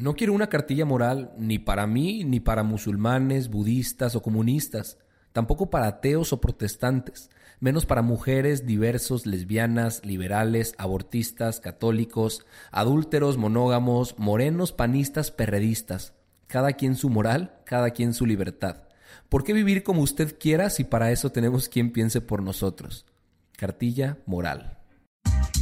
No quiero una cartilla moral ni para mí, ni para musulmanes, budistas o comunistas, tampoco para ateos o protestantes, menos para mujeres, diversos, lesbianas, liberales, abortistas, católicos, adúlteros, monógamos, morenos, panistas, perredistas. Cada quien su moral, cada quien su libertad. ¿Por qué vivir como usted quiera si para eso tenemos quien piense por nosotros? Cartilla moral.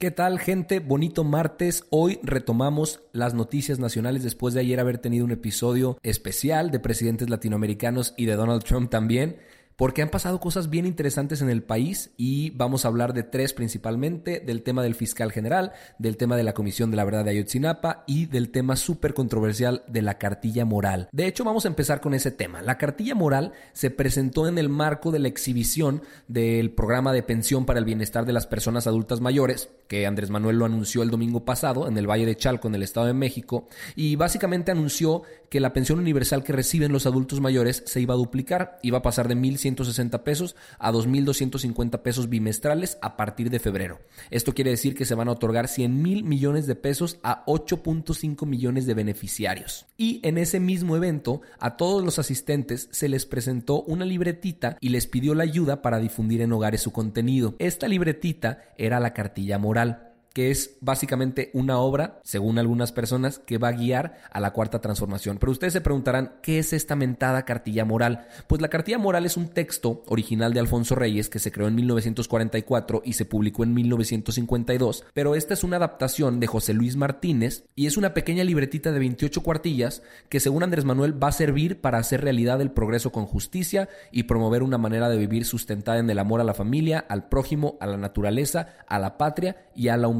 ¿Qué tal gente? Bonito martes. Hoy retomamos las noticias nacionales después de ayer haber tenido un episodio especial de presidentes latinoamericanos y de Donald Trump también porque han pasado cosas bien interesantes en el país y vamos a hablar de tres principalmente, del tema del fiscal general, del tema de la Comisión de la Verdad de Ayotzinapa y del tema súper controversial de la cartilla moral. De hecho, vamos a empezar con ese tema. La cartilla moral se presentó en el marco de la exhibición del programa de pensión para el bienestar de las personas adultas mayores, que Andrés Manuel lo anunció el domingo pasado en el Valle de Chalco, en el Estado de México, y básicamente anunció que la pensión universal que reciben los adultos mayores se iba a duplicar, iba a pasar de 1.160 pesos a 2.250 pesos bimestrales a partir de febrero. Esto quiere decir que se van a otorgar 100 mil millones de pesos a 8.5 millones de beneficiarios. Y en ese mismo evento, a todos los asistentes se les presentó una libretita y les pidió la ayuda para difundir en hogares su contenido. Esta libretita era la cartilla moral que es básicamente una obra, según algunas personas, que va a guiar a la cuarta transformación. Pero ustedes se preguntarán, ¿qué es esta mentada cartilla moral? Pues la cartilla moral es un texto original de Alfonso Reyes que se creó en 1944 y se publicó en 1952, pero esta es una adaptación de José Luis Martínez y es una pequeña libretita de 28 cuartillas que según Andrés Manuel va a servir para hacer realidad el progreso con justicia y promover una manera de vivir sustentada en el amor a la familia, al prójimo, a la naturaleza, a la patria y a la humanidad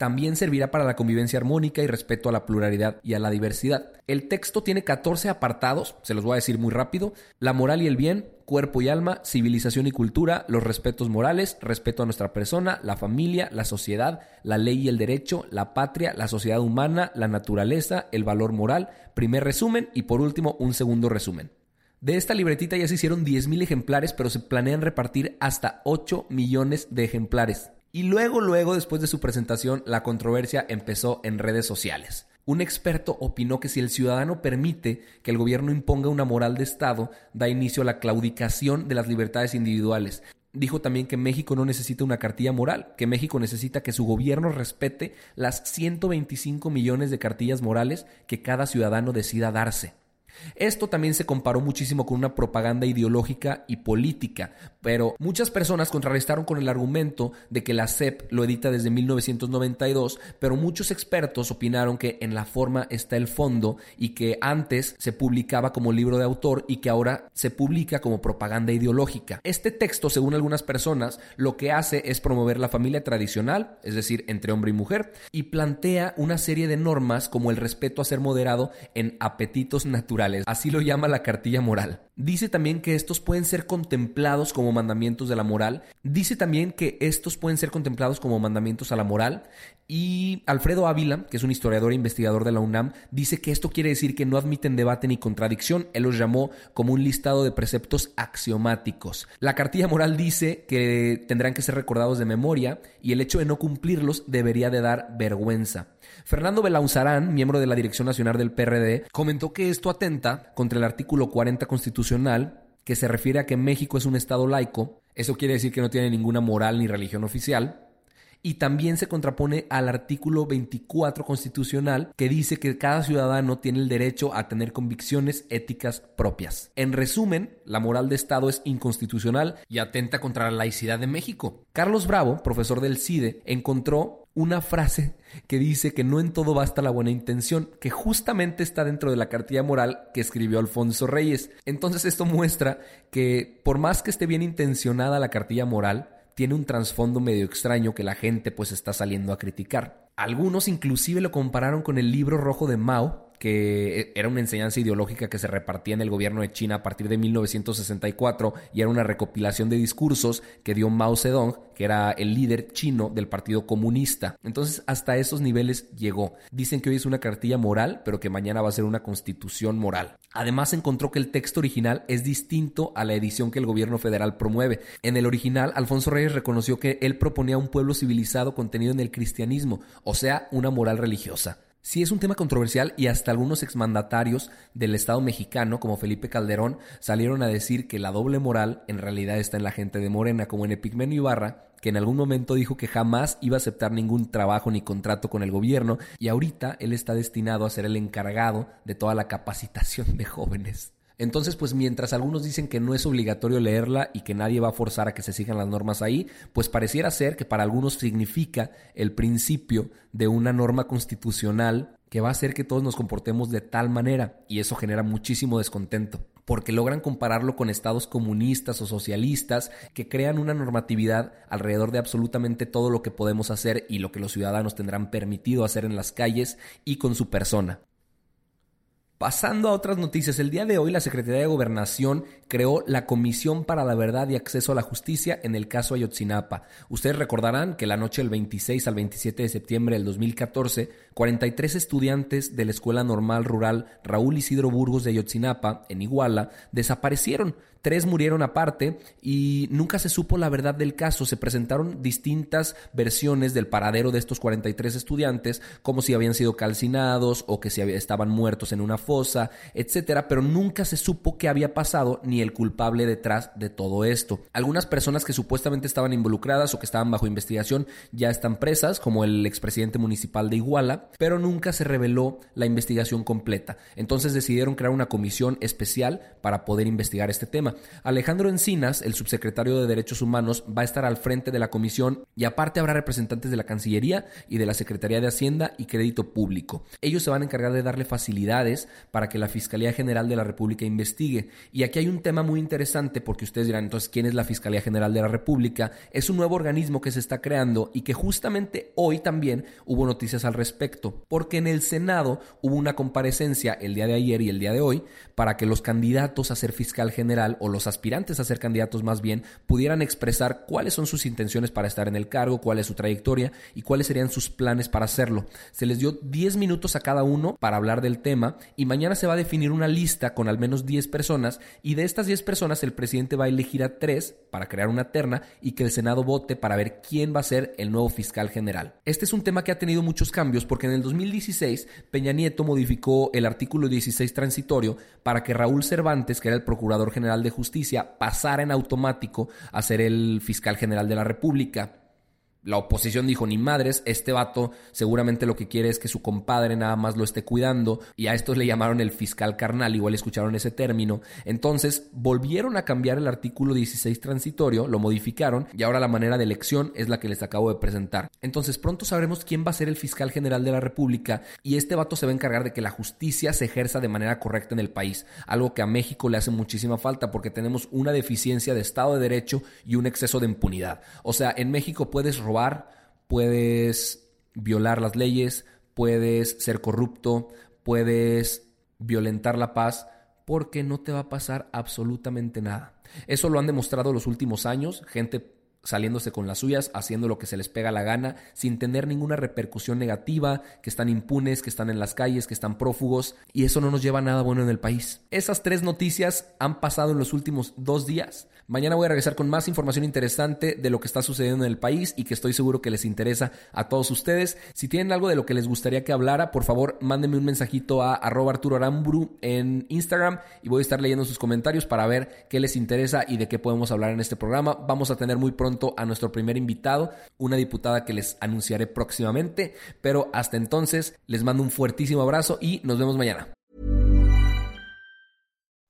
También servirá para la convivencia armónica y respeto a la pluralidad y a la diversidad. El texto tiene 14 apartados, se los voy a decir muy rápido. La moral y el bien, cuerpo y alma, civilización y cultura, los respetos morales, respeto a nuestra persona, la familia, la sociedad, la ley y el derecho, la patria, la sociedad humana, la naturaleza, el valor moral, primer resumen y por último un segundo resumen. De esta libretita ya se hicieron 10.000 ejemplares, pero se planean repartir hasta 8 millones de ejemplares. Y luego, luego, después de su presentación, la controversia empezó en redes sociales. Un experto opinó que si el ciudadano permite que el gobierno imponga una moral de Estado, da inicio a la claudicación de las libertades individuales. Dijo también que México no necesita una cartilla moral, que México necesita que su gobierno respete las 125 millones de cartillas morales que cada ciudadano decida darse. Esto también se comparó muchísimo con una propaganda ideológica y política, pero muchas personas contrarrestaron con el argumento de que la CEP lo edita desde 1992, pero muchos expertos opinaron que en la forma está el fondo y que antes se publicaba como libro de autor y que ahora se publica como propaganda ideológica. Este texto, según algunas personas, lo que hace es promover la familia tradicional, es decir, entre hombre y mujer, y plantea una serie de normas como el respeto a ser moderado en apetitos naturales así lo llama la cartilla moral. Dice también que estos pueden ser contemplados como mandamientos de la moral. Dice también que estos pueden ser contemplados como mandamientos a la moral. Y Alfredo Ávila, que es un historiador e investigador de la UNAM, dice que esto quiere decir que no admiten debate ni contradicción. Él los llamó como un listado de preceptos axiomáticos. La cartilla moral dice que tendrán que ser recordados de memoria y el hecho de no cumplirlos debería de dar vergüenza. Fernando Belauzarán, miembro de la Dirección Nacional del PRD, comentó que esto atenta contra el artículo 40 constitucional, que se refiere a que México es un Estado laico, eso quiere decir que no tiene ninguna moral ni religión oficial, y también se contrapone al artículo 24 constitucional que dice que cada ciudadano tiene el derecho a tener convicciones éticas propias. En resumen, la moral de Estado es inconstitucional y atenta contra la laicidad de México. Carlos Bravo, profesor del CIDE, encontró una frase que dice que no en todo basta la buena intención, que justamente está dentro de la cartilla moral que escribió Alfonso Reyes. Entonces esto muestra que por más que esté bien intencionada la cartilla moral, tiene un trasfondo medio extraño que la gente pues está saliendo a criticar. Algunos inclusive lo compararon con el libro rojo de Mao, que era una enseñanza ideológica que se repartía en el gobierno de China a partir de 1964 y era una recopilación de discursos que dio Mao Zedong, que era el líder chino del Partido Comunista. Entonces hasta esos niveles llegó. Dicen que hoy es una cartilla moral, pero que mañana va a ser una constitución moral. Además encontró que el texto original es distinto a la edición que el gobierno federal promueve. En el original, Alfonso Reyes reconoció que él proponía un pueblo civilizado contenido en el cristianismo, o sea, una moral religiosa. Sí es un tema controversial y hasta algunos exmandatarios del Estado mexicano, como Felipe Calderón, salieron a decir que la doble moral en realidad está en la gente de Morena, como en Epigmenio Ibarra, que en algún momento dijo que jamás iba a aceptar ningún trabajo ni contrato con el gobierno y ahorita él está destinado a ser el encargado de toda la capacitación de jóvenes. Entonces, pues mientras algunos dicen que no es obligatorio leerla y que nadie va a forzar a que se sigan las normas ahí, pues pareciera ser que para algunos significa el principio de una norma constitucional que va a hacer que todos nos comportemos de tal manera y eso genera muchísimo descontento porque logran compararlo con estados comunistas o socialistas que crean una normatividad alrededor de absolutamente todo lo que podemos hacer y lo que los ciudadanos tendrán permitido hacer en las calles y con su persona. Pasando a otras noticias, el día de hoy la Secretaría de Gobernación creó la Comisión para la Verdad y Acceso a la Justicia en el caso Ayotzinapa. Ustedes recordarán que la noche del 26 al 27 de septiembre del 2014, 43 estudiantes de la Escuela Normal Rural Raúl Isidro Burgos de Ayotzinapa, en Iguala, desaparecieron Tres murieron aparte y nunca se supo la verdad del caso. Se presentaron distintas versiones del paradero de estos 43 estudiantes, como si habían sido calcinados o que si estaban muertos en una etcétera, pero nunca se supo qué había pasado ni el culpable detrás de todo esto. Algunas personas que supuestamente estaban involucradas o que estaban bajo investigación ya están presas, como el expresidente municipal de Iguala, pero nunca se reveló la investigación completa. Entonces decidieron crear una comisión especial para poder investigar este tema. Alejandro Encinas, el subsecretario de Derechos Humanos, va a estar al frente de la comisión y aparte habrá representantes de la Cancillería y de la Secretaría de Hacienda y Crédito Público. Ellos se van a encargar de darle facilidades para que la Fiscalía General de la República investigue. Y aquí hay un tema muy interesante porque ustedes dirán, entonces, ¿quién es la Fiscalía General de la República? Es un nuevo organismo que se está creando y que justamente hoy también hubo noticias al respecto, porque en el Senado hubo una comparecencia el día de ayer y el día de hoy para que los candidatos a ser fiscal general o los aspirantes a ser candidatos más bien pudieran expresar cuáles son sus intenciones para estar en el cargo, cuál es su trayectoria y cuáles serían sus planes para hacerlo. Se les dio 10 minutos a cada uno para hablar del tema y mañana se va a definir una lista con al menos 10 personas y de estas 10 personas el presidente va a elegir a 3 para crear una terna y que el Senado vote para ver quién va a ser el nuevo fiscal general. Este es un tema que ha tenido muchos cambios porque en el 2016 Peña Nieto modificó el artículo 16 transitorio para que Raúl Cervantes, que era el procurador general de Justicia pasara en automático a ser el fiscal general de la República. La oposición dijo, ni madres, este vato seguramente lo que quiere es que su compadre nada más lo esté cuidando y a estos le llamaron el fiscal carnal, igual escucharon ese término. Entonces volvieron a cambiar el artículo 16 transitorio, lo modificaron y ahora la manera de elección es la que les acabo de presentar. Entonces pronto sabremos quién va a ser el fiscal general de la República y este vato se va a encargar de que la justicia se ejerza de manera correcta en el país, algo que a México le hace muchísima falta porque tenemos una deficiencia de Estado de Derecho y un exceso de impunidad. O sea, en México puedes robar, puedes violar las leyes, puedes ser corrupto, puedes violentar la paz, porque no te va a pasar absolutamente nada. Eso lo han demostrado los últimos años, gente saliéndose con las suyas, haciendo lo que se les pega la gana, sin tener ninguna repercusión negativa, que están impunes, que están en las calles, que están prófugos, y eso no nos lleva a nada bueno en el país. Esas tres noticias han pasado en los últimos dos días. Mañana voy a regresar con más información interesante de lo que está sucediendo en el país y que estoy seguro que les interesa a todos ustedes. Si tienen algo de lo que les gustaría que hablara, por favor, mándenme un mensajito a arroba Arturo Aramburu en Instagram y voy a estar leyendo sus comentarios para ver qué les interesa y de qué podemos hablar en este programa. Vamos a tener muy pronto a nuestro primer invitado, una diputada que les anunciaré próximamente, pero hasta entonces les mando un fuertísimo abrazo y nos vemos mañana.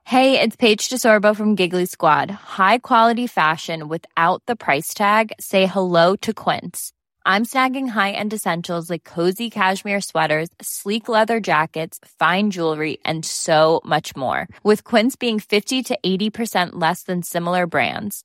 Hey, it's Paige DeSorbo from Giggly Squad. High quality fashion without the price tag. Say hello to Quince. I'm snagging high-end essentials like cozy cashmere sweaters, sleek leather jackets, fine jewelry, and so much more. With Quince being 50 to 80% less than similar brands.